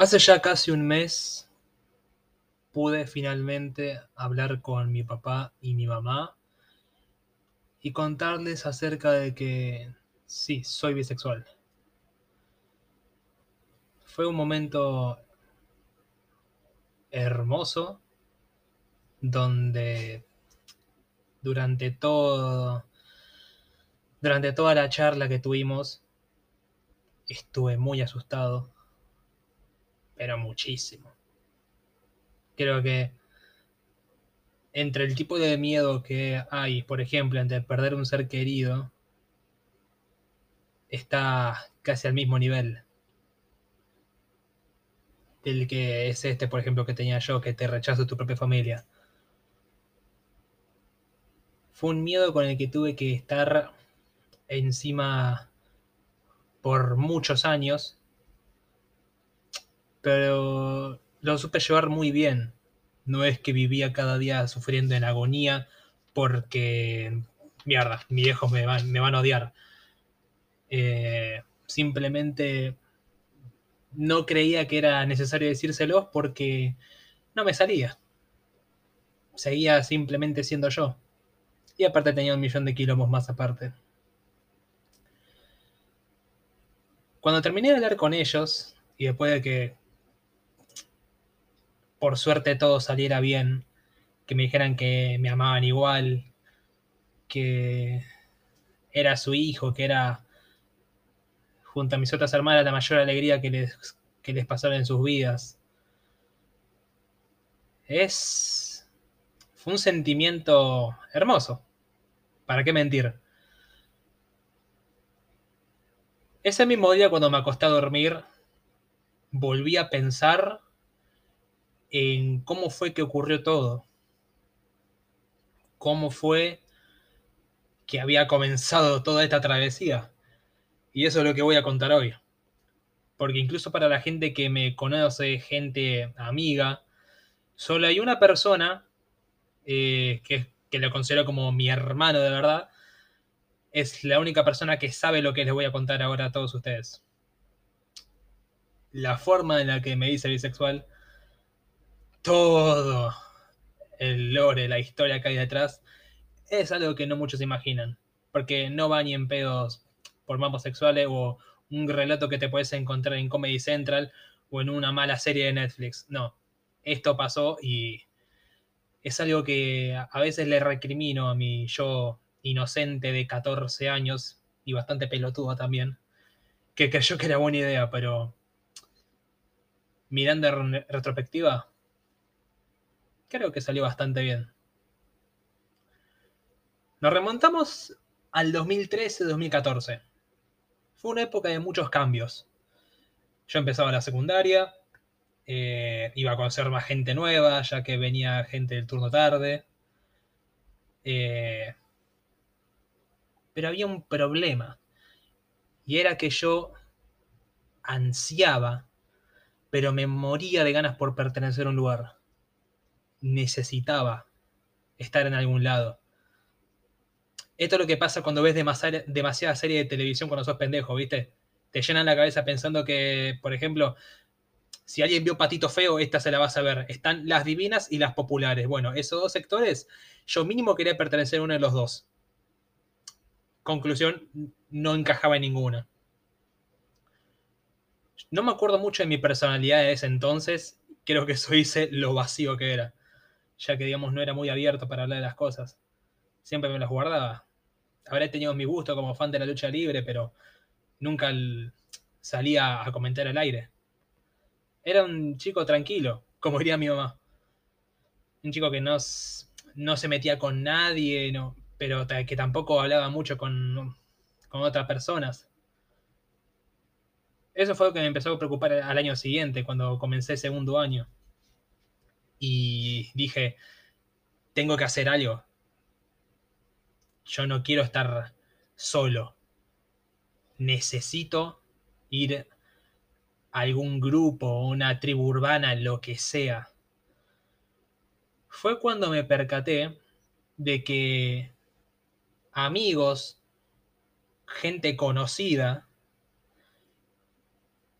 Hace ya casi un mes pude finalmente hablar con mi papá y mi mamá y contarles acerca de que sí, soy bisexual. Fue un momento hermoso donde durante todo durante toda la charla que tuvimos estuve muy asustado pero muchísimo. Creo que entre el tipo de miedo que hay, por ejemplo, entre perder un ser querido, está casi al mismo nivel del que es este, por ejemplo, que tenía yo, que te rechazo tu propia familia. Fue un miedo con el que tuve que estar encima por muchos años pero lo supe llevar muy bien. No es que vivía cada día sufriendo en agonía porque, mierda, mis viejos me van, me van a odiar. Eh, simplemente no creía que era necesario decírselos porque no me salía. Seguía simplemente siendo yo. Y aparte tenía un millón de kilómetros más aparte. Cuando terminé de hablar con ellos, y después de que por suerte todo saliera bien, que me dijeran que me amaban igual, que era su hijo, que era junto a mis otras hermanas la mayor alegría que les, que les pasaron en sus vidas. Es... Fue un sentimiento hermoso. ¿Para qué mentir? Ese mismo día cuando me acosté a dormir, volví a pensar en cómo fue que ocurrió todo. Cómo fue que había comenzado toda esta travesía. Y eso es lo que voy a contar hoy. Porque incluso para la gente que me conoce, gente amiga, solo hay una persona eh, que, que lo considero como mi hermano de verdad. Es la única persona que sabe lo que les voy a contar ahora a todos ustedes. La forma en la que me hice bisexual todo el lore, la historia que hay detrás, es algo que no muchos imaginan. Porque no va ni en pedos por mapas sexuales o un relato que te puedes encontrar en Comedy Central o en una mala serie de Netflix. No, esto pasó y es algo que a veces le recrimino a mi yo inocente de 14 años y bastante pelotudo también, que creyó que era buena idea, pero mirando en retrospectiva, creo que salió bastante bien. Nos remontamos al 2013-2014. Fue una época de muchos cambios. Yo empezaba la secundaria, eh, iba a conocer más gente nueva, ya que venía gente del turno tarde. Eh, pero había un problema. Y era que yo ansiaba, pero me moría de ganas por pertenecer a un lugar necesitaba estar en algún lado. Esto es lo que pasa cuando ves demasiada, serie de televisión cuando sos pendejo, ¿viste? Te llenan la cabeza pensando que, por ejemplo, si alguien vio Patito Feo, esta se la vas a ver. Están las divinas y las populares. Bueno, esos dos sectores, yo mínimo quería pertenecer a uno de los dos. Conclusión, no encajaba en ninguna. No me acuerdo mucho de mi personalidad de ese entonces. Creo que eso hice lo vacío que era ya que digamos no era muy abierto para hablar de las cosas. Siempre me las guardaba. Habré tenido mi gusto como fan de la lucha libre, pero nunca salía a comentar al aire. Era un chico tranquilo, como diría mi mamá. Un chico que no, no se metía con nadie, no, pero que tampoco hablaba mucho con, con otras personas. Eso fue lo que me empezó a preocupar al año siguiente, cuando comencé segundo año y dije, tengo que hacer algo. Yo no quiero estar solo. Necesito ir a algún grupo, una tribu urbana, lo que sea. Fue cuando me percaté de que amigos, gente conocida,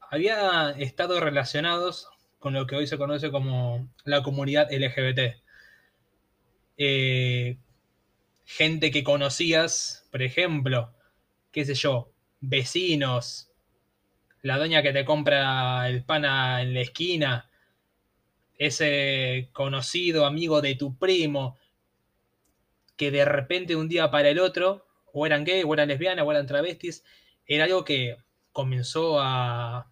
había estado relacionados con lo que hoy se conoce como la comunidad LGBT. Eh, gente que conocías, por ejemplo, qué sé yo, vecinos, la doña que te compra el pan en la esquina, ese conocido amigo de tu primo, que de repente un día para el otro, o eran gay, o eran lesbianas, o eran travestis, era algo que comenzó a,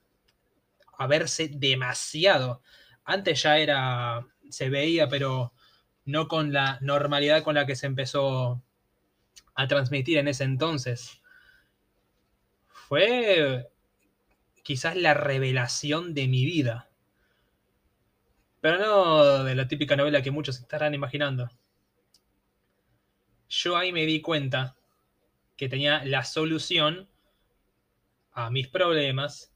a verse demasiado. Antes ya era, se veía, pero no con la normalidad con la que se empezó a transmitir en ese entonces. Fue quizás la revelación de mi vida. Pero no de la típica novela que muchos estarán imaginando. Yo ahí me di cuenta que tenía la solución a mis problemas,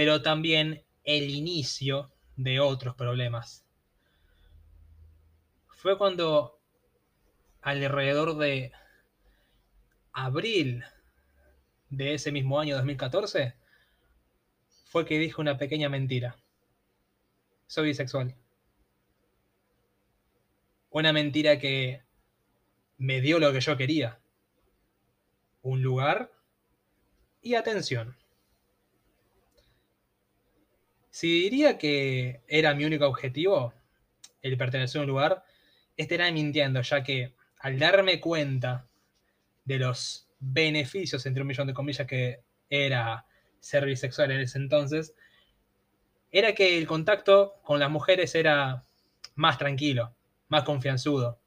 pero también el inicio de otros problemas fue cuando alrededor de abril de ese mismo año 2014 fue que dije una pequeña mentira. Soy bisexual. Una mentira que me dio lo que yo quería. Un lugar y atención. Si diría que era mi único objetivo, el pertenecer a un lugar, estará mintiendo, ya que al darme cuenta de los beneficios, entre un millón de comillas, que era ser bisexual en ese entonces, era que el contacto con las mujeres era más tranquilo, más confianzudo.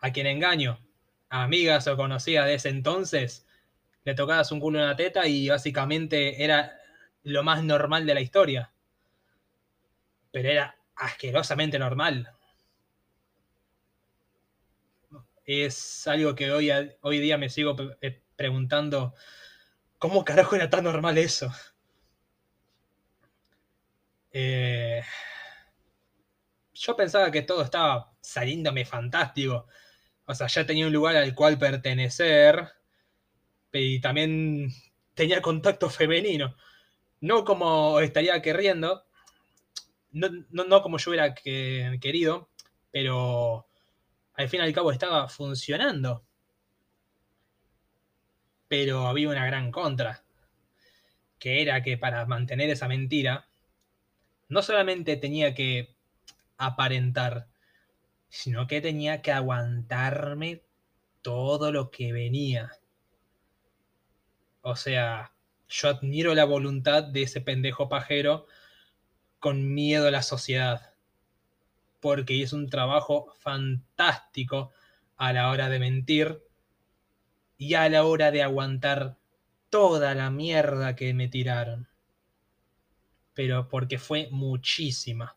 A quien engaño, a amigas o conocidas de ese entonces, le tocabas un culo en la teta y básicamente era lo más normal de la historia. Pero era asquerosamente normal. Es algo que hoy, hoy día me sigo eh, preguntando, ¿cómo carajo era tan normal eso? Eh, yo pensaba que todo estaba saliéndome fantástico. O sea, ya tenía un lugar al cual pertenecer. Y también tenía contacto femenino. No como estaría queriendo, no, como yo hubiera querido, pero al fin y al cabo estaba funcionando. Pero había una gran contra, que era que para mantener esa mentira, no solamente tenía que aparentar, sino que tenía que aguantarme todo lo que venía. O sea, yo admiro la voluntad de ese pendejo pajero con miedo a la sociedad, porque es un trabajo fantástico a la hora de mentir y a la hora de aguantar toda la mierda que me tiraron. Pero porque fue muchísima.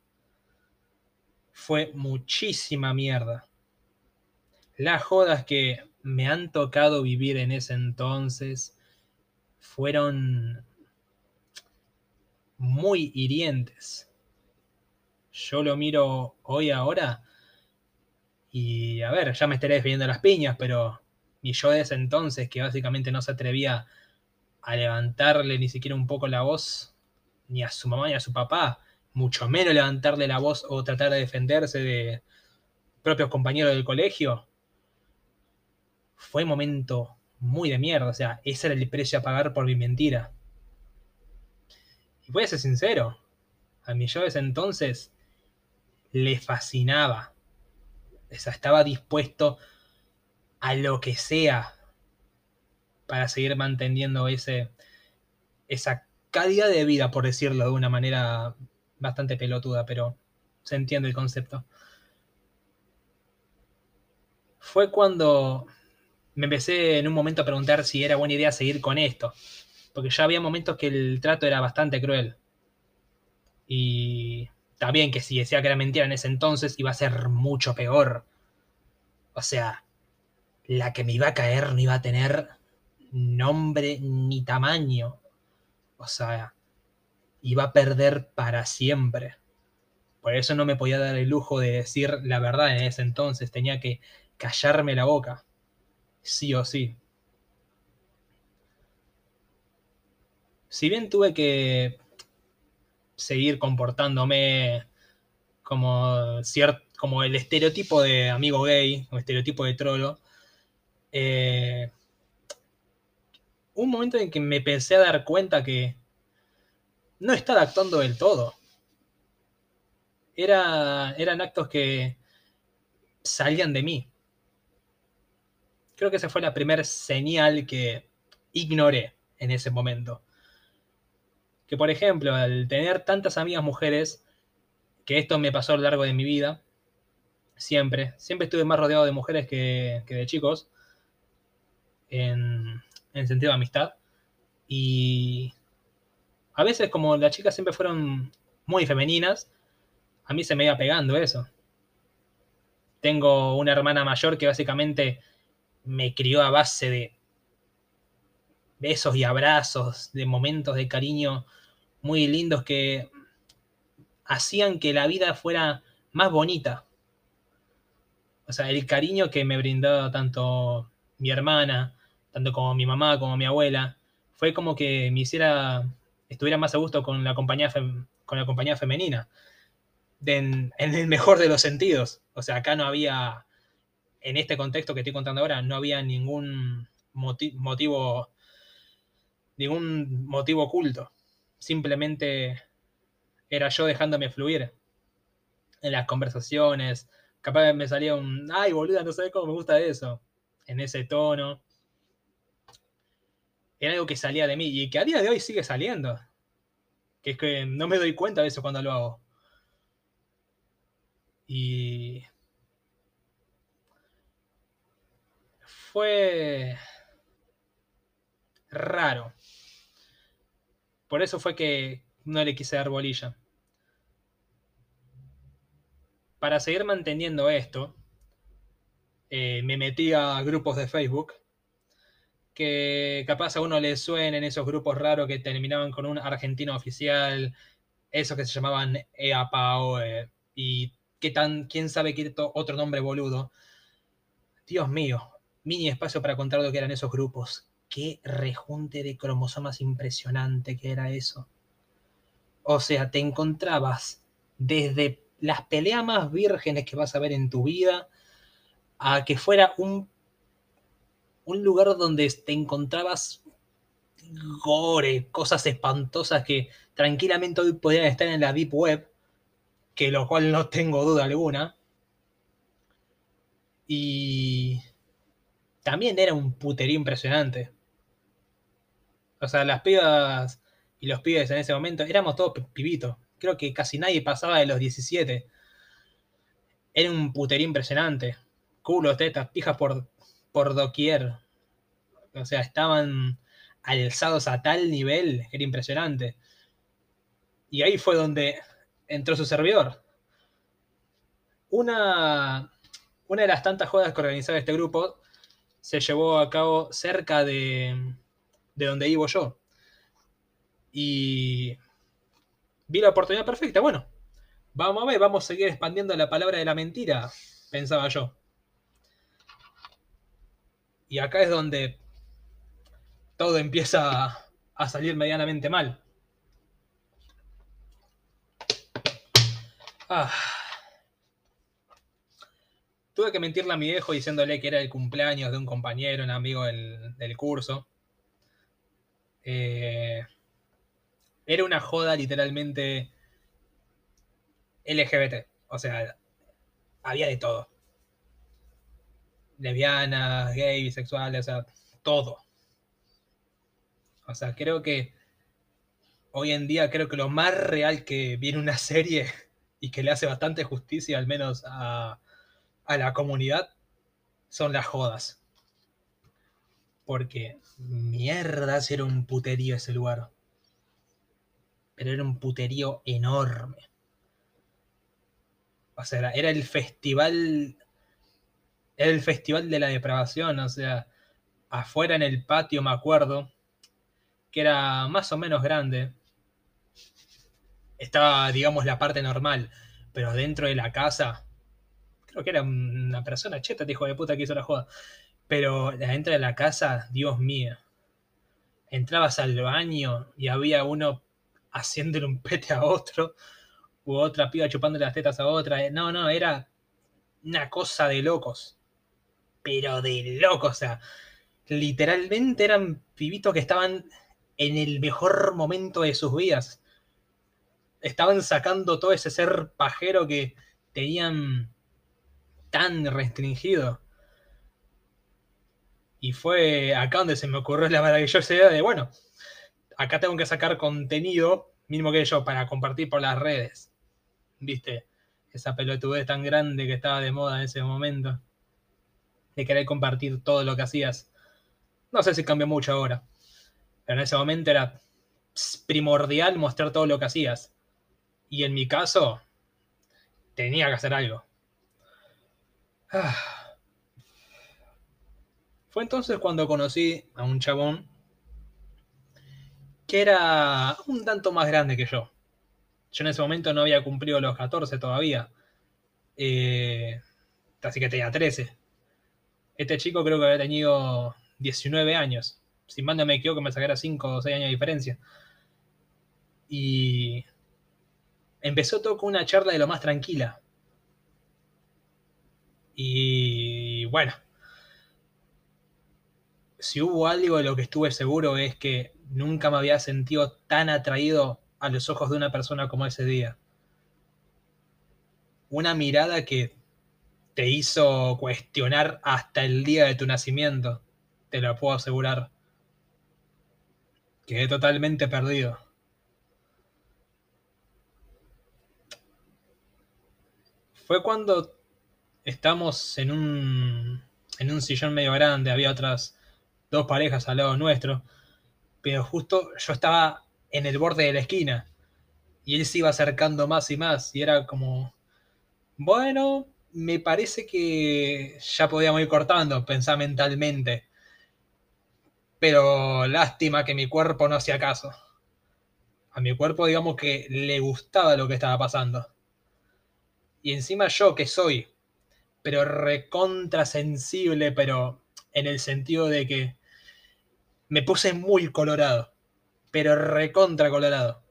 Fue muchísima mierda. Las jodas que me han tocado vivir en ese entonces fueron muy hirientes. Yo lo miro hoy ahora y a ver, ya me estaré defendiendo las piñas, pero mi yo de ese entonces, que básicamente no se atrevía a levantarle ni siquiera un poco la voz, ni a su mamá ni a su papá, mucho menos levantarle la voz o tratar de defenderse de propios compañeros del colegio, fue momento muy de mierda. O sea, ese era el precio a pagar por mi mentira. Y voy a ser sincero, a mi yo de ese entonces le fascinaba. O sea, estaba dispuesto a lo que sea para seguir manteniendo ese, esa calidad de vida, por decirlo de una manera bastante pelotuda, pero se entiende el concepto. Fue cuando me empecé en un momento a preguntar si era buena idea seguir con esto porque ya había momentos que el trato era bastante cruel. Y también que si decía que era mentira en ese entonces iba a ser mucho peor. O sea, la que me iba a caer no iba a tener nombre ni tamaño. O sea, iba a perder para siempre. Por eso no me podía dar el lujo de decir la verdad en ese entonces. Tenía que callarme la boca. Sí o sí. si bien tuve que seguir comportándome como, como el estereotipo de amigo gay, o estereotipo de trolo, eh, un momento en que me empecé a dar cuenta que no estaba actuando del todo. Era, eran actos que salían de mí. Creo que esa fue la primera señal que ignoré en ese momento. Que por ejemplo, al tener tantas amigas mujeres, que esto me pasó a lo largo de mi vida, siempre, siempre estuve más rodeado de mujeres que, de chicos, en, en sentido de amistad. Y a veces como las chicas siempre fueron muy femeninas, a mí se me iba pegando eso. Tengo una hermana mayor que básicamente me crió a base de besos y abrazos, de momentos de cariño muy lindos que hacían que la vida fuera más bonita. O sea, el cariño que me brindó tanto mi hermana, tanto como mi mamá, como mi abuela, fue como que me hiciera, estuviera más a gusto con la compañía, con la compañía femenina. en, el mejor de los sentidos. O sea, acá no había, en este contexto que estoy contando ahora, no había ningún motivo, ningún motivo oculto. Simplemente era yo dejándome fluir en las conversaciones. Capaz me salía un, ay, boluda, no sabes cómo me gusta eso. En ese tono. Era algo que salía de mí y que a día de hoy sigue saliendo. Que es que no me doy cuenta de eso cuando lo hago. Y fue raro. Por eso fue que no le quise dar bolilla. Para seguir manteniendo esto, eh, me metí a grupos de Facebook que capaz a uno le suenen esos grupos raros que terminaban con un argentino oficial, esos que se llamaban EAPAO eh, y qué tan, quién sabe qué otro nombre boludo. Dios mío, mini espacio para contar lo que eran esos grupos. Qué rejunte de cromosomas impresionante que era eso. O sea, te encontrabas desde las peleas más vírgenes que vas a ver en tu vida a que fuera un, un lugar donde te encontrabas gore, cosas espantosas que tranquilamente hoy podrían estar en la Deep Web, que lo cual no tengo duda alguna. Y también era un puterío impresionante. O sea, las pibas y los pibes en ese momento éramos todos pibitos. Creo que casi nadie pasaba de los 17. Era un puterío impresionante. Culos, tetas, pijas por, por doquier. O sea, estaban alzados a tal nivel, era impresionante. Y ahí fue donde entró su servidor. Una, una de las tantas juegas que organizaba este grupo se llevó a cabo cerca de, de donde vivo yo. Y vi la oportunidad perfecta. Bueno, vamos a ver, vamos a seguir expandiendo la palabra de la mentira, pensaba yo. Y acá es donde todo empieza a salir medianamente mal. Ah. Tuve que mentirle a mi viejo diciéndole que era el cumpleaños de un compañero, un amigo del, del curso. Eh, era una joda literalmente LGBT. O sea, había de todo. Lesbianas, gay, bisexuales, o sea, todo. O sea, creo que hoy en día creo que lo más real que viene una serie y que le hace bastante justicia al menos a, a la comunidad son las jodas. Porque mierda, era un puterío ese lugar pero era un puterío enorme. O sea, era el festival. Era el festival de la depravación, o sea, afuera en el patio me acuerdo, que era más o menos grande. Estaba, digamos, la parte normal, pero dentro de la casa, creo que era una persona cheta, hijo de puta que hizo la joda. Pero dentro de la casa, Dios mío, entrabas al baño y había uno haciéndole un pete a otro, u otra piba chupándole las tetas a otra. No, no, era una cosa de locos. Pero de locos, o sea, literalmente eran pibitos que estaban en el mejor momento de sus vidas. Estaban sacando todo ese ser pajero que tenían tan restringido. Y fue acá donde se me ocurrió la maravillosa idea de, bueno, acá tengo que sacar contenido, mismo que yo, para compartir por las redes. ¿Viste? Esa pelotudez tan grande que estaba de moda en ese momento. De querer compartir todo lo que hacías. No sé si cambió mucho ahora. Pero en ese momento era primordial mostrar todo lo que hacías. Y en mi caso, tenía que hacer algo. Fue entonces cuando conocí a un chabón que era un tanto más grande que yo. Yo en ese momento no había cumplido los 14 todavía. Eh, así que tenía 13. Este chico creo que había tenido 19 años. Si manda me equivoco, me sacara 5 o 6 años de diferencia. Y empezó todo con una charla de lo más tranquila. Y bueno, si hubo algo de lo que estuve seguro es que nunca me había sentido tan atraído a los ojos de una persona como ese día. Una mirada que te hizo cuestionar hasta el día de tu nacimiento, te lo puedo asegurar. Quedé totalmente perdido. Fue cuando estamos en un, en un sillón medio grande, había otras dos parejas al lado nuestro, pero justo yo estaba en el borde de la esquina y él se iba acercando más y más y era como, bueno, me parece que ya podíamos ir cortando, pensaba mentalmente. Pero lástima que mi cuerpo no hacía caso. A mi cuerpo digamos que le gustaba lo que estaba pasando. Y encima yo que soy, pero recontra sensible, pero en el sentido de que me puse muy colorado, pero recontra colorado.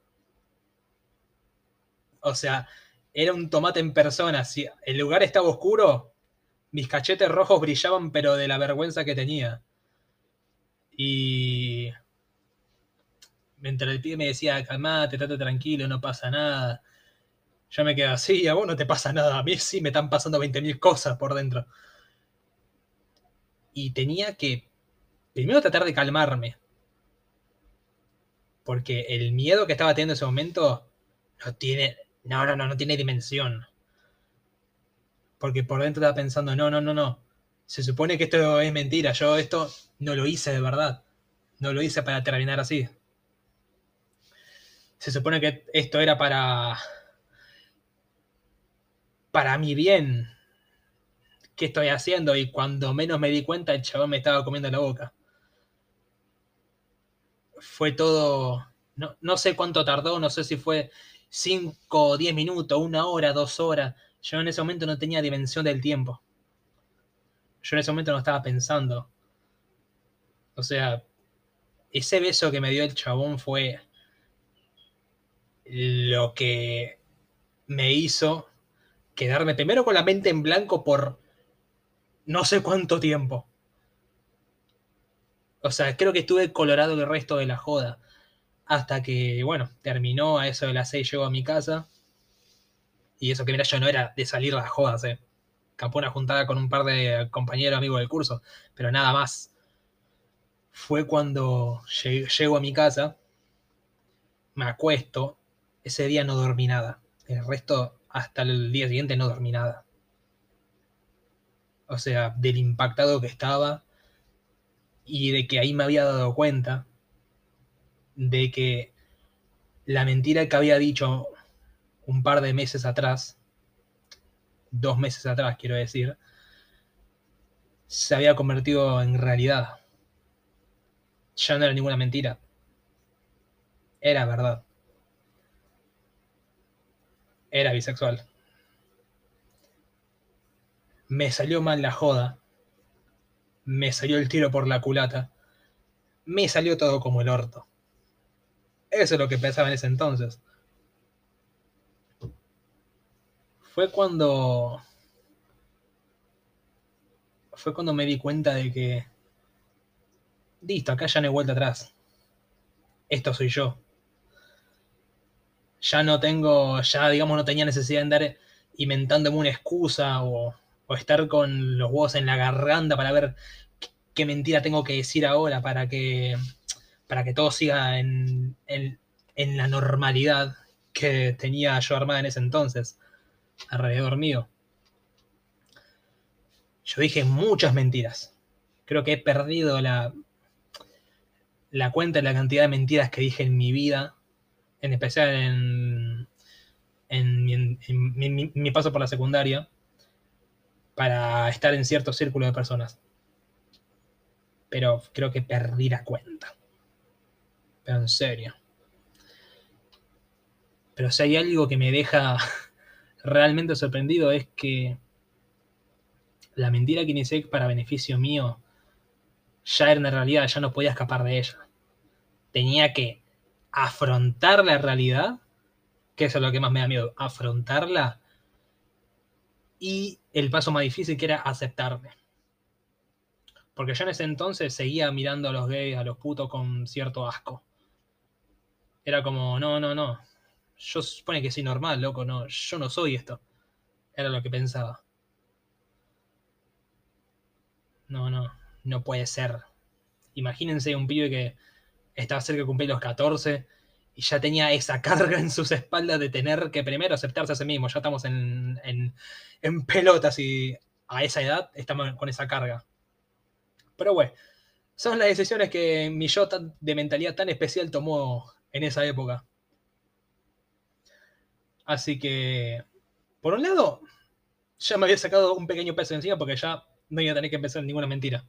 O sea, era un tomate en persona. Si el lugar estaba oscuro, mis cachetes rojos brillaban, pero de la vergüenza que tenía. Y mientras el pie me decía, calmate, estate tranquilo, no pasa nada. Yo me quedé así, a vos no te pasa nada, a mí sí me están pasando 20.000 cosas por dentro. Y tenía que primero tratar de calmarme. Porque el miedo que estaba teniendo en ese momento no tiene. No, no, no, no tiene dimensión. Porque por dentro estaba pensando, no, no, no, no. Se supone que esto es mentira. Yo esto no lo hice de verdad. No lo hice para terminar así. Se supone que esto era para. Para mi bien. ¿Qué estoy haciendo? Y cuando menos me di cuenta, el chabón me estaba comiendo la boca fue todo, no, sé cuánto tardó, no sé si fue 5 o 10 minutos, una hora, dos horas. Yo en ese momento no tenía dimensión del tiempo. Yo en ese momento no estaba pensando. O sea, ese beso que me dio el chabón fue lo que me hizo quedarme primero con la mente en blanco por no sé cuánto tiempo. O sea, creo que estuve colorado el resto de la joda. Hasta que, bueno, terminó a eso de las 6, llego a mi casa. Y eso que mira, yo no era de salir las jodas, eh. Capó una juntada con un par de compañeros amigos del curso, pero nada más. Fue cuando llego a mi casa, me acuesto, ese día no dormí nada. El resto, hasta el día siguiente, no dormí nada. O sea, del impactado que estaba, y de que ahí me había dado cuenta de que la mentira que había dicho un par de meses atrás, dos meses atrás quiero decir, se había convertido en realidad. Ya no era ninguna mentira. Era verdad. Era bisexual. Me salió mal la joda me salió el tiro por la culata. me salió todo como el orto. Eso es lo que pensaba en ese entonces. Fue cuando. Fue cuando me di cuenta de que. Listo, acá ya no hay vuelta atrás. Esto soy yo. Ya no tengo. Ya, digamos, no tenía necesidad de andar inventándome una excusa o, o estar con los huevos en la garganta para ver qué mentira tengo que decir ahora para que, para que todo siga en, en, la normalidad que tenía yo armada en ese entonces, alrededor mío. Yo dije muchas mentiras. Creo que he perdido la, la cuenta de la cantidad de mentiras que dije en mi vida, en especial en, mi paso por la secundaria, para estar en cierto círculo de personas pero creo que perdí la cuenta. Pero en serio. Pero si hay algo que me deja realmente sorprendido es que la mentira que inicié para beneficio mío ya era una realidad, ya no podía escapar de ella. Tenía que afrontar la realidad, que eso es lo que más me da miedo, afrontarla y el paso más difícil que era aceptarme. Porque yo en ese entonces seguía mirando a los gays, a los putos con cierto asco. Era como, no, no, no. Yo supone que soy normal, loco, no. Yo no soy esto. Era lo que pensaba. No, no. No puede ser. Imagínense un pibe que estaba cerca de cumplir los 14 y ya tenía esa carga en sus espaldas de tener que primero aceptarse a sí mismo. Ya estamos en, en, pelotas y a esa edad estamos con esa carga. Pero bueno, son las decisiones que mi yo de mentalidad tan especial tomó en esa época. Así que, por un lado, ya me había sacado un pequeño peso encima porque ya no iba a tener que empezar ninguna mentira.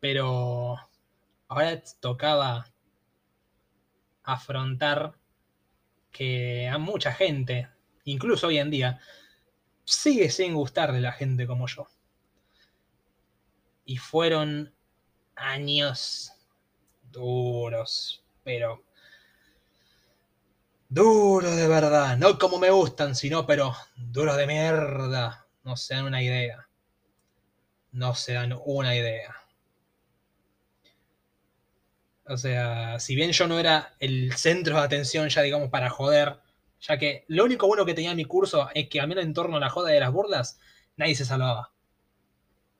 Pero ahora tocaba afrontar que a mucha gente, incluso hoy en día, sigue sin gustarle la gente como yo. Y fueron años duros, pero duros de verdad, no como me gustan, sino pero duros de mierda, no se dan una idea, no se dan una idea. O sea, si bien yo no era el centro de atención ya digamos para joder, ya que lo único bueno que tenía mi curso es que a mí en torno a la joda de las burlas, nadie se salvaba.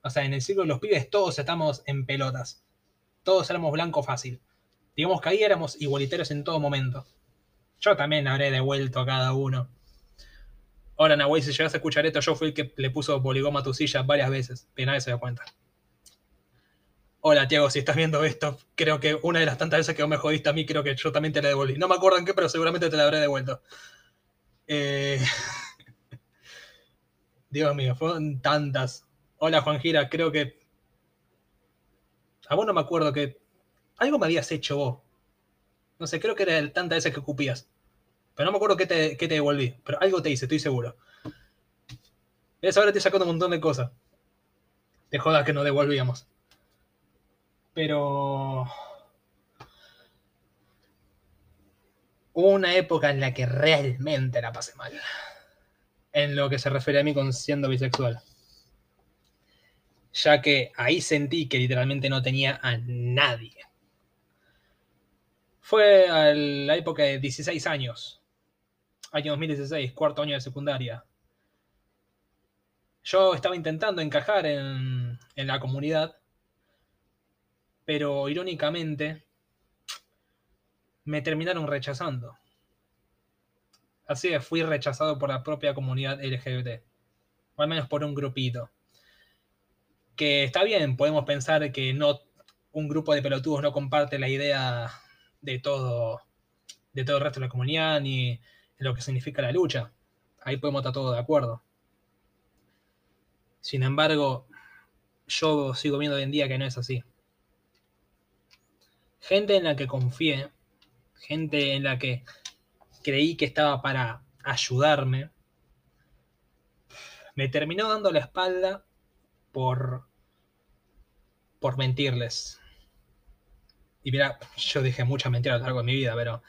O sea, en el ciclo de los pibes todos estamos en pelotas. Todos éramos blanco fácil. Digamos que ahí éramos igualitarios en todo momento. Yo también habré devuelto a cada uno. Hola, Nahuay, si llegas a escuchar esto, yo fui el que le puso poligoma a tu silla varias veces. Pero nadie se da cuenta. Hola, Tiago, si estás viendo esto, creo que una de las tantas veces que vos me jodiste a mí, creo que yo también te la devolví. No me acuerdo en qué, pero seguramente te la habré devuelto. Eh... Dios mío, fueron tantas. Hola Juan Gira, creo que. A vos no me acuerdo que. Algo me habías hecho vos. No sé, creo que era tantas veces que cupías. Pero no me acuerdo qué te, te devolví. Pero algo te hice, estoy seguro. ¿Ves? Ahora te sacando un montón de cosas. De jodas que nos devolvíamos. Pero. Hubo una época en la que realmente la pasé mal. En lo que se refiere a mí con siendo bisexual ya que ahí sentí que literalmente no tenía a nadie. Fue a la época de 16 años, año 2016, cuarto año de secundaria. Yo estaba intentando encajar en, en la comunidad, pero irónicamente me terminaron rechazando. Así que fui rechazado por la propia comunidad LGBT, o al menos por un grupito que está bien, podemos pensar que no un grupo de pelotudos no comparte la idea de todo, de todo el resto de la comunidad ni lo que significa la lucha. Ahí podemos estar todos de acuerdo. Sin embargo, yo sigo viendo hoy en día que no es así. Gente en la que confié, gente en la que creí que estaba para ayudarme, me terminó dando la espalda por, por mentirles. Y mira, yo dije muchas mentiras a lo largo de mi vida, pero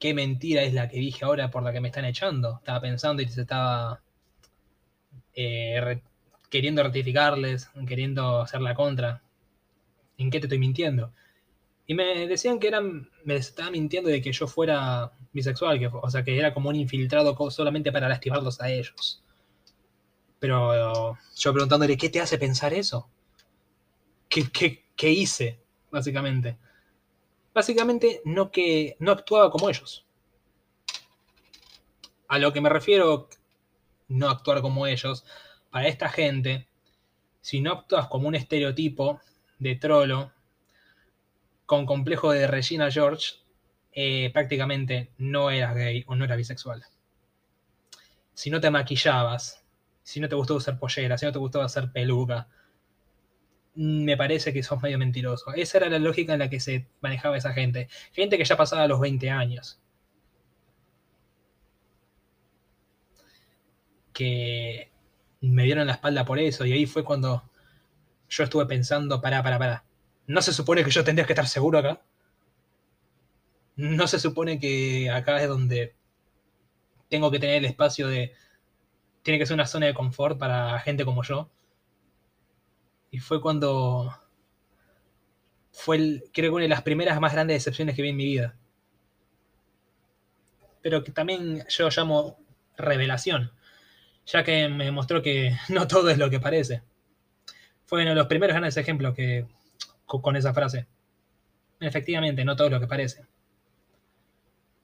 qué mentira es la que dije ahora por la que me están echando. Estaba pensando y se estaba eh, queriendo rectificarles, queriendo hacer la contra. ¿En qué te estoy mintiendo? Y me decían que eran, me estaba mintiendo de que yo fuera bisexual, que, o sea, que era como un infiltrado solamente para lastimarlos a ellos. Pero yo preguntándole, ¿qué te hace pensar eso? ¿Qué, qué, qué hice, básicamente? Básicamente, no que no actuaba como ellos. A lo que me refiero, no actuar como ellos, para esta gente, si no actúas como un estereotipo de trolo, con complejo de Regina George, eh, prácticamente no eras gay o no eras bisexual. Si no te maquillabas, si no te gustó usar pollera, si no te gustaba hacer peluca, me parece que sos medio mentiroso. Esa era la lógica en la que se manejaba esa gente. Gente que ya pasaba los 20 años. Que me dieron la espalda por eso y ahí fue cuando yo estuve pensando, para para para ¿No se supone que yo tendría que estar seguro acá? ¿No se supone que acá es donde tengo que tener el espacio de... Tiene que ser una zona de confort para gente como yo? Y fue cuando... Fue, el, creo que una de las primeras más grandes decepciones que vi en mi vida. Pero que también yo llamo revelación, ya que me mostró que no todo es lo que parece. Fue uno de los primeros grandes ejemplos que, con esa frase. Efectivamente, no todo lo que parece.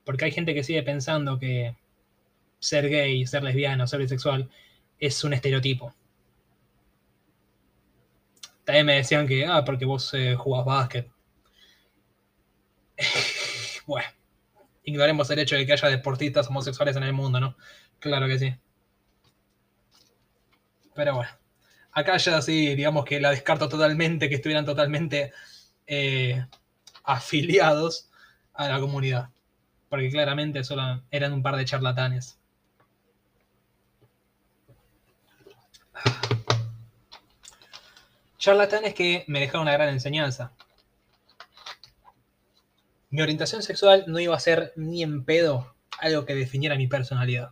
Porque hay gente que sigue pensando que ser gay, ser lesbiano, ser bisexual es un estereotipo. También me decían que, ah, porque vos eh, jugás básquet. bueno, ignoremos el hecho de que haya deportistas homosexuales en el mundo, ¿no? Claro que sí. Pero bueno. Acá ya sí, digamos que la descarto totalmente, que estuvieran totalmente eh, afiliados a la comunidad. Porque claramente solo eran un par de charlatanes. Charlatanes que me dejaron una gran enseñanza. Mi orientación sexual no iba a ser ni en pedo algo que definiera mi personalidad.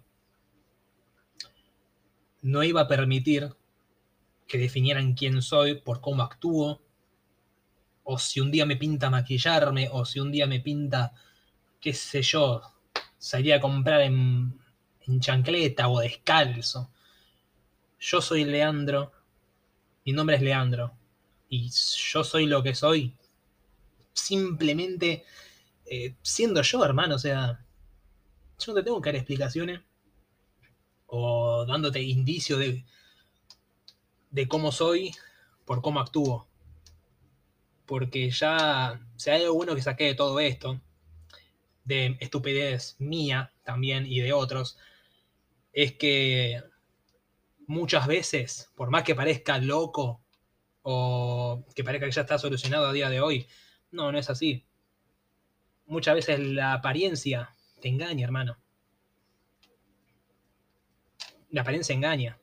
No iba a permitir que definieran quién soy por cómo actúo, o si un día me pinta maquillarme, o si un día me pinta, qué sé yo, salir a comprar en, en chancleta o descalzo. Yo soy Leandro, mi nombre es Leandro, y yo soy lo que soy simplemente eh, siendo yo, hermano, o sea, yo no te tengo que dar explicaciones o dándote indicios de, de cómo soy por cómo actúo. Porque ya, si hay algo bueno que saqué de todo esto, de estupidez mía también y de otros, es que muchas veces, por más que parezca loco o que parezca que ya está solucionado a día de hoy, no, no es así. Muchas veces la apariencia te engaña, hermano. La apariencia engaña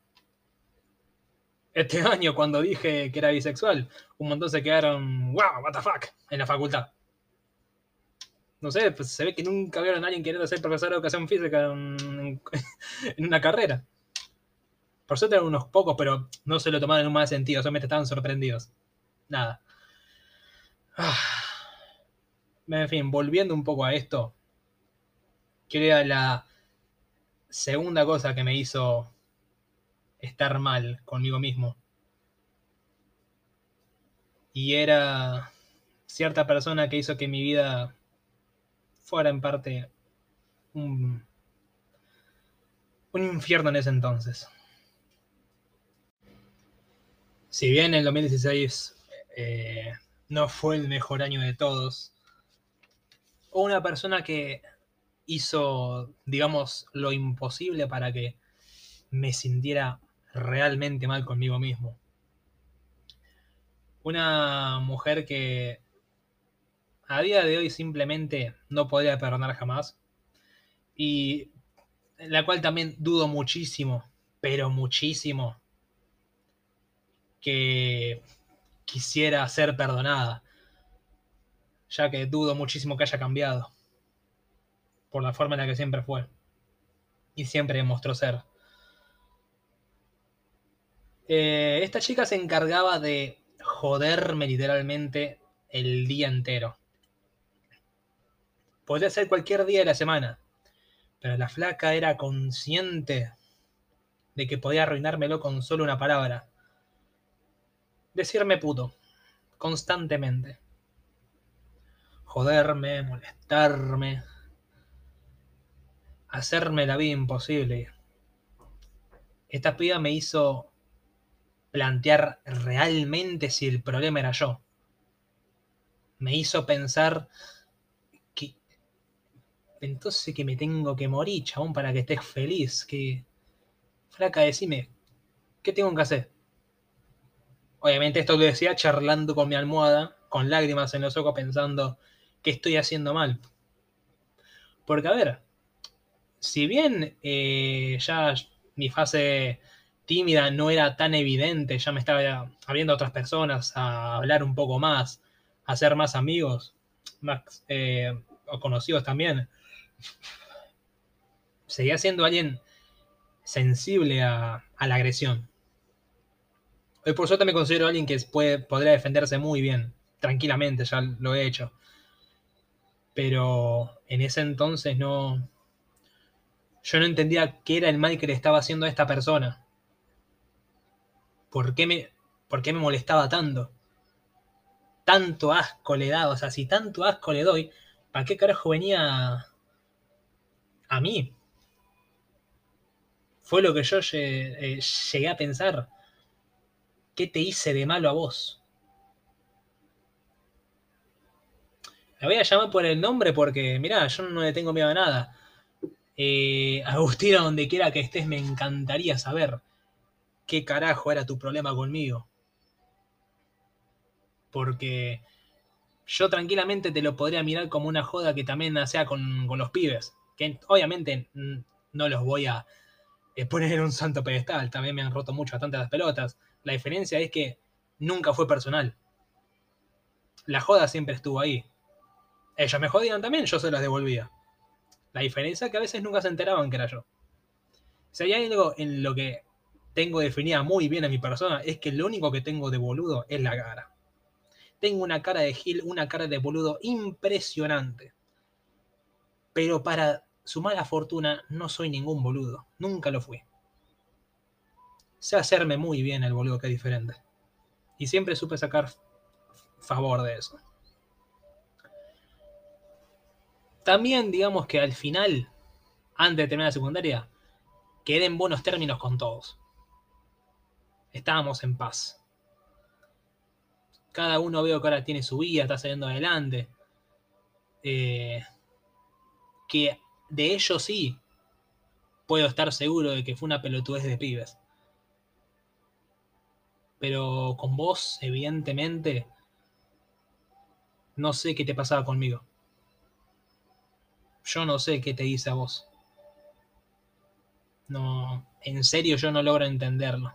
este año cuando dije que era bisexual, un montón se quedaron, wow, what the fuck, en la facultad. No sé, pues se ve que nunca vieron a alguien queriendo ser profesor de educación física en, una carrera. Por suerte eran unos pocos, pero no se lo tomaron en un mal sentido, solamente estaban sorprendidos. Nada. En fin, volviendo un poco a esto, creo la segunda cosa que me hizo estar mal conmigo mismo. Y era cierta persona que hizo que mi vida fuera en parte un, un infierno en ese entonces. Si bien el 2016 eh, no fue el mejor año de todos, una persona que hizo, digamos, lo imposible para que me sintiera realmente mal conmigo mismo. Una mujer que a día de hoy simplemente no podría perdonar jamás. Y la cual también dudo muchísimo, pero muchísimo, que quisiera ser perdonada. ya que dudo muchísimo que haya cambiado, por la forma en la que siempre fue, y siempre demostró ser. Eh, esta chica se encargaba de joderme literalmente el día entero. Podría ser cualquier día de la semana, pero la flaca era consciente de que podía arruinármelo con solo una palabra. Decirme puto, constantemente. Joderme, molestarme, hacerme la vida imposible. Esta piba me hizo plantear realmente si el problema era yo. Me hizo pensar que entonces que me tengo que morir, chabón, para que estés feliz. Que flaca, decime, ¿qué tengo que hacer? Obviamente esto lo decía charlando con mi almohada, con lágrimas en los ojos, pensando que estoy haciendo mal. Porque, a ver, si bien eh, ya mi fase tímida no era tan evidente, ya me estaba abriendo otras personas, a hablar un poco más, a hacer más amigos, más eh, o conocidos también. Seguía siendo alguien sensible a, la agresión. Hoy por suerte me considero alguien que puede, podría defenderse muy bien, tranquilamente, ya lo he hecho. Pero en ese entonces no... Yo no entendía qué era el mal que le estaba haciendo a esta persona. ¿Por qué me, por qué me molestaba tanto? Tanto asco le daba, o sea, si tanto asco le doy, ¿para qué carajo venía a mí? Fue lo que yo eh, llegué a pensar. ¿Qué te hice de malo a vos? La voy a llamar por el nombre porque, mirá, yo no le tengo miedo a nada. Eh, Agustina, donde quiera que estés, me encantaría saber qué carajo era tu problema conmigo. Porque yo tranquilamente te lo podría mirar como una joda que también sea con, los pibes. Que obviamente no los voy a eh, poner en un santo pedestal. También me han roto mucho bastante las pelotas. La diferencia es que nunca fue personal. La joda siempre estuvo ahí. Ellos me jodían también, yo se las devolvía. La diferencia es que a veces nunca se enteraban que era yo. Si hay algo en lo que tengo definida muy bien a mi persona es que lo único que tengo de boludo es la cara. Tengo una cara de Gil, una cara de boludo impresionante. Pero para su mala fortuna no soy ningún boludo. Nunca lo fui. Sé hacerme muy bien el boludo que es diferente. Y siempre supe sacar favor de eso. También digamos que al final, antes de terminar la secundaria, quedé en buenos términos con todos estábamos en paz. Cada uno veo que ahora tiene su vida, está saliendo adelante. Eh, que de ellos sí puedo estar seguro de que fue una pelotudez de pibes. Pero con vos, evidentemente, no sé qué te pasaba conmigo. Yo no sé qué te hice a vos. No, en serio yo no logro entenderlo.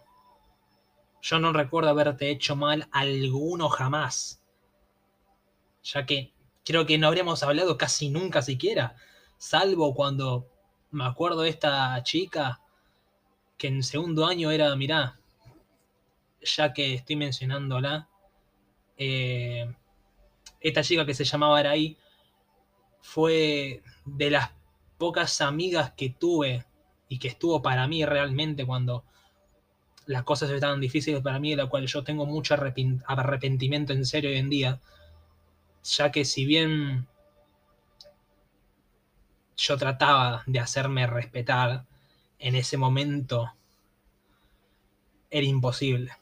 Yo no recuerdo haberte hecho mal alguno jamás. Ya que creo que no habríamos hablado casi nunca siquiera. Salvo cuando me acuerdo de esta chica que en segundo año era, mirá, ya que estoy mencionándola, eh, esta chica que se llamaba Araí fue de las pocas amigas que tuve y que estuvo para mí realmente cuando las cosas estaban difíciles para mí, de la cual yo tengo mucho arrepentimiento en serio hoy en día, ya que si bien yo trataba de hacerme respetar, en ese momento era imposible.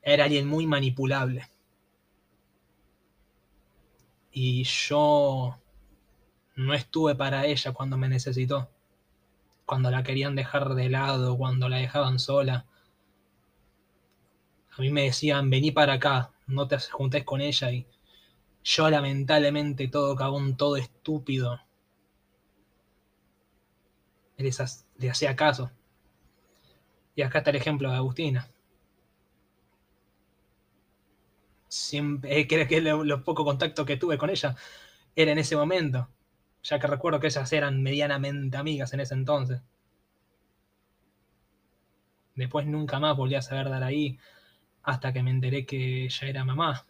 Era alguien muy manipulable. Y yo no estuve para ella cuando me necesitó. Cuando la querían dejar de lado, cuando la dejaban sola. A mí me decían, vení para acá, no te juntes con ella y yo lamentablemente todo cagón, todo estúpido. Le hacía caso. Y acá está el ejemplo de Agustina. siempre, eh, creo que lo, lo poco contacto que tuve con ella era en ese momento, ya que recuerdo que ellas eran medianamente amigas en ese entonces. Después nunca más volví a saber dar ahí hasta que me enteré que ella era mamá.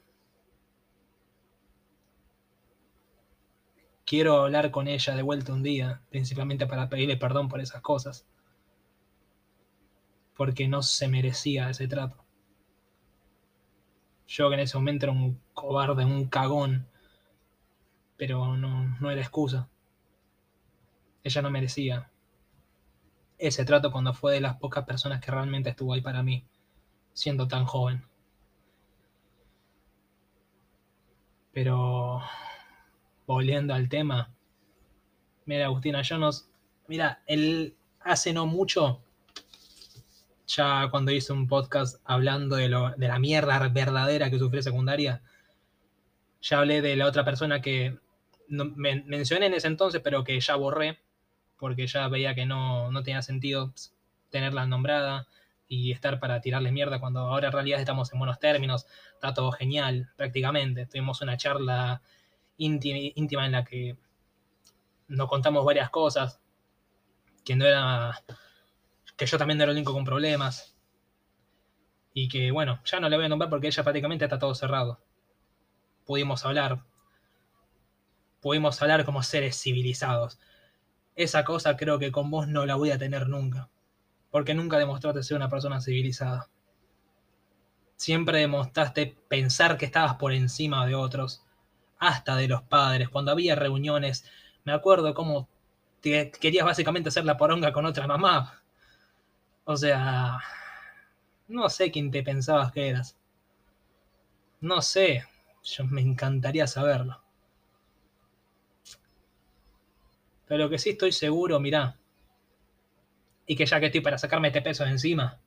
Quiero hablar con ella de vuelta un día, principalmente para pedirle perdón por esas cosas. Porque no se merecía ese trato. Yo que en ese momento era un cobarde, un cagón, pero no, no era excusa. Ella no merecía ese trato cuando fue de las pocas personas que realmente estuvo ahí para mí, siendo tan joven. Pero volviendo al tema, mira Agustina, yo nos, mira, él hace no mucho, ya cuando hice un podcast hablando de, lo, de la mierda verdadera que sufrió secundaria, ya hablé de la otra persona que me, mencioné en ese entonces, pero que ya borré, porque ya veía que no, no tenía sentido tenerla nombrada y estar para tirarle mierda cuando ahora en realidad estamos en buenos términos, está todo genial prácticamente. Tuvimos una charla íntima, en la que nos contamos varias cosas, que no era, que yo también no era el único con problemas. Y que bueno, ya no le voy a nombrar porque ella prácticamente está todo cerrado. Pudimos hablar, pudimos hablar como seres civilizados esa cosa creo que con vos no la voy a tener nunca. Porque nunca demostraste ser una persona civilizada. Siempre demostraste pensar que estabas por encima de otros, hasta de los padres. Cuando había reuniones, me acuerdo cómo querías básicamente hacer la poronga con otra mamá. O sea, no sé quién te pensabas que eras. No sé, yo me encantaría saberlo. Pero lo que sí estoy seguro, mirá, y que ya que estoy para sacarme este peso de encima,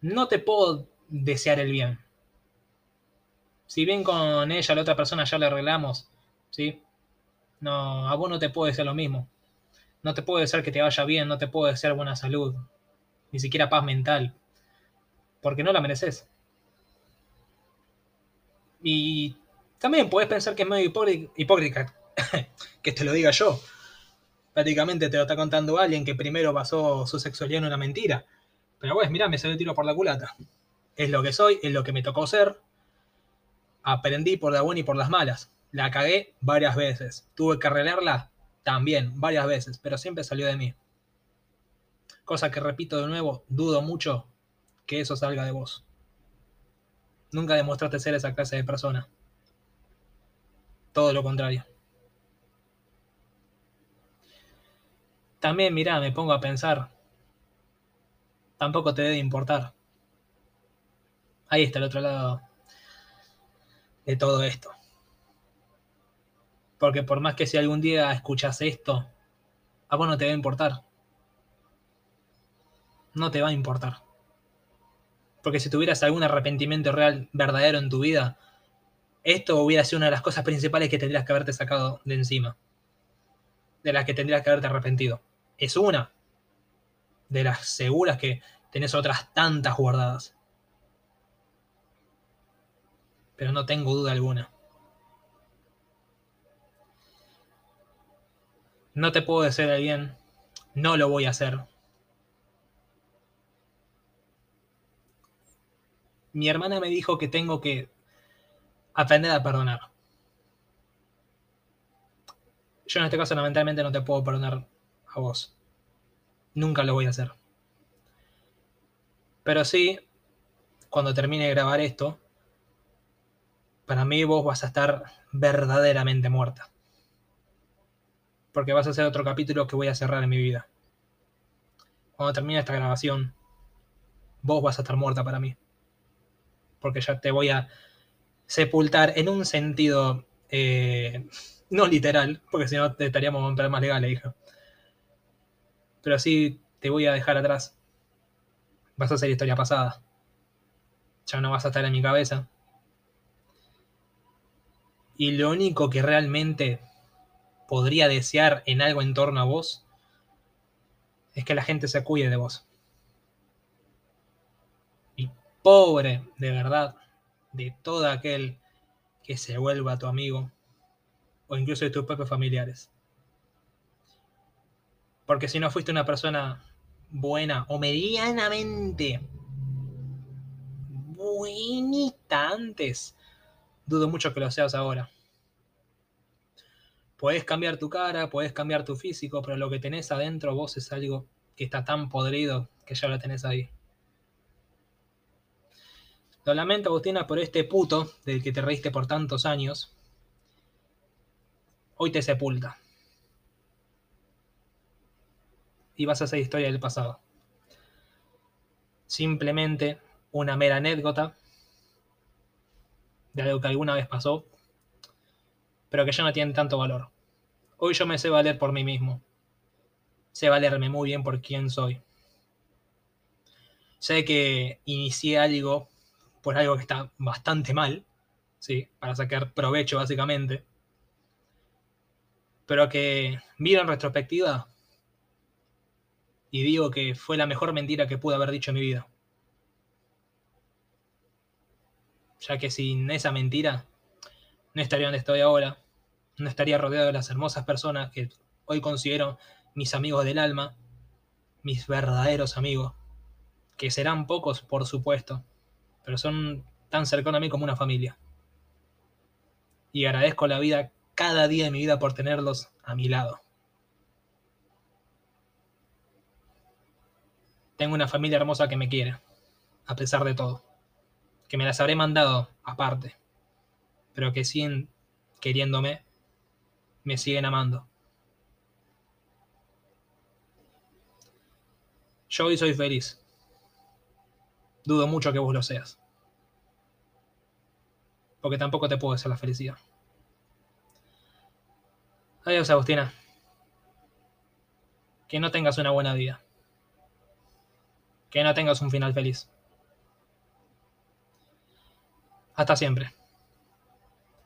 no te puedo desear el bien. Si bien con ella, la otra persona, ya le arreglamos, ¿sí? No, a vos no te puedo decir lo mismo. No te puedo desear que te vaya bien, no te puedo desear buena salud, ni siquiera paz mental, porque no la mereces. Y también puedes pensar que es medio hipócrita, que te lo diga yo. Prácticamente te lo está contando alguien que primero basó su sexualidad en una mentira. Pero pues, mira, me salió el tiro por la culata. Es lo que soy, es lo que me tocó ser. Aprendí por la buena y por las malas. La cagué varias veces. Tuve que arreglarla también, varias veces, pero siempre salió de mí. Cosa que repito de nuevo, dudo mucho que eso salga de vos. Nunca demostraste ser esa clase de persona. Todo lo contrario. También, mirá, me pongo a pensar. Tampoco te debe importar. Ahí está el otro lado de todo esto. Porque por más que si algún día escuchas esto, a vos no te va a importar. No te va a importar. Porque si tuvieras algún arrepentimiento real, verdadero en tu vida, esto hubiera sido una de las cosas principales que tendrías que haberte sacado de encima. De las que tendrías que haberte arrepentido. Es una de las seguras que tenés otras tantas guardadas. Pero no tengo duda alguna. No te puedo decir a bien, no lo voy a hacer. Mi hermana me dijo que tengo que aprender a perdonar. Yo en este caso lamentablemente no te puedo perdonar a vos. Nunca lo voy a hacer. Pero sí, cuando termine de grabar esto, para mí vos vas a estar verdaderamente muerta. Porque vas a ser otro capítulo que voy a cerrar en mi vida. Cuando termine esta grabación, vos vas a estar muerta para mí. Porque ya te voy a sepultar en un sentido eh, no literal, porque si no estaríamos en problemas legales, hija. Pero sí te voy a dejar atrás. Vas a ser historia pasada. Ya no vas a estar en mi cabeza. Y lo único que realmente podría desear en algo en torno a vos es que la gente se cuide de vos. pobre de verdad de todo aquel que se vuelva tu amigo o incluso de tus propios familiares. Porque si no fuiste una persona buena o medianamente buenita antes, dudo mucho que lo seas ahora. Puedes cambiar tu cara, puedes cambiar tu físico, pero lo que tenés adentro vos es algo que está tan podrido que ya lo tenés ahí. Lo lamento, Agustina, por este puto del que te reíste por tantos años. Hoy te sepulta. Y vas a hacer historia del pasado. Simplemente una mera anécdota de algo que alguna vez pasó, pero que ya no tiene tanto valor. Hoy yo me sé valer por mí mismo. Sé valerme muy bien por quién soy. Sé que inicié algo por algo que está bastante mal, ¿sí? Para sacar provecho básicamente. Pero que miro en retrospectiva y digo que fue la mejor mentira que pude haber dicho en mi vida. Ya que sin esa mentira no estaría donde estoy ahora, no estaría rodeado de las hermosas personas que hoy considero mis amigos del alma, mis verdaderos amigos, que serán pocos por supuesto, pero son tan cercanos a mí como una familia. Y agradezco la vida cada día de mi vida por tenerlos a mi lado. Tengo una familia hermosa que me quiere, a pesar de todo. Que me las habré mandado aparte, pero que siguen queriéndome, me siguen amando. Yo hoy soy feliz. Dudo mucho que vos lo seas. Porque tampoco te puedo hacer la felicidad. Adiós, Agustina. Que no tengas una buena vida. Que no tengas un final feliz. Hasta siempre.